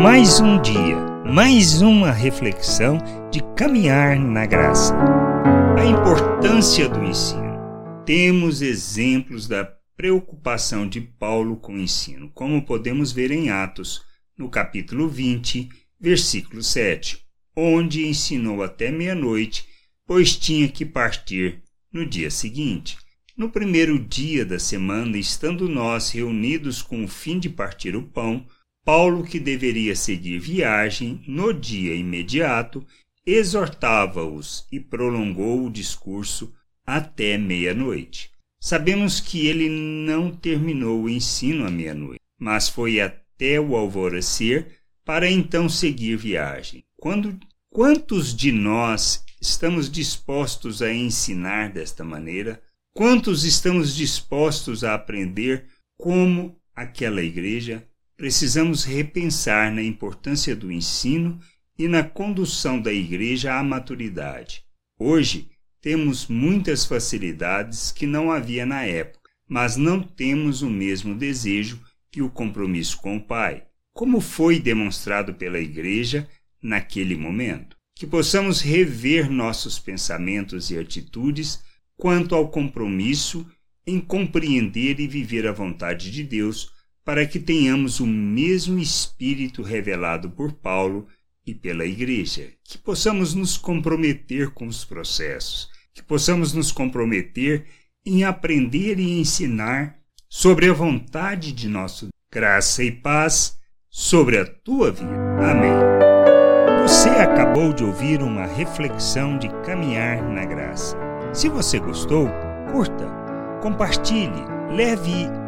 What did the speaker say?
Mais um dia, mais uma reflexão de caminhar na graça. A importância do ensino. Temos exemplos da preocupação de Paulo com o ensino, como podemos ver em Atos, no capítulo 20, versículo 7, onde ensinou até meia-noite, pois tinha que partir no dia seguinte. No primeiro dia da semana, estando nós reunidos com o fim de partir o pão, Paulo, que deveria seguir viagem no dia imediato, exortava-os e prolongou o discurso até meia-noite. Sabemos que ele não terminou o ensino à meia-noite, mas foi até o alvorecer para então seguir viagem. Quando, quantos de nós estamos dispostos a ensinar desta maneira? Quantos estamos dispostos a aprender como aquela igreja? Precisamos repensar na importância do ensino e na condução da igreja à maturidade. Hoje, temos muitas facilidades que não havia na época, mas não temos o mesmo desejo e o compromisso com o Pai, como foi demonstrado pela igreja naquele momento. Que possamos rever nossos pensamentos e atitudes quanto ao compromisso em compreender e viver a vontade de Deus, para que tenhamos o mesmo espírito revelado por Paulo e pela Igreja, que possamos nos comprometer com os processos, que possamos nos comprometer em aprender e ensinar sobre a vontade de nosso graça e paz sobre a tua vida. Amém. Você acabou de ouvir uma reflexão de caminhar na graça. Se você gostou, curta, compartilhe, leve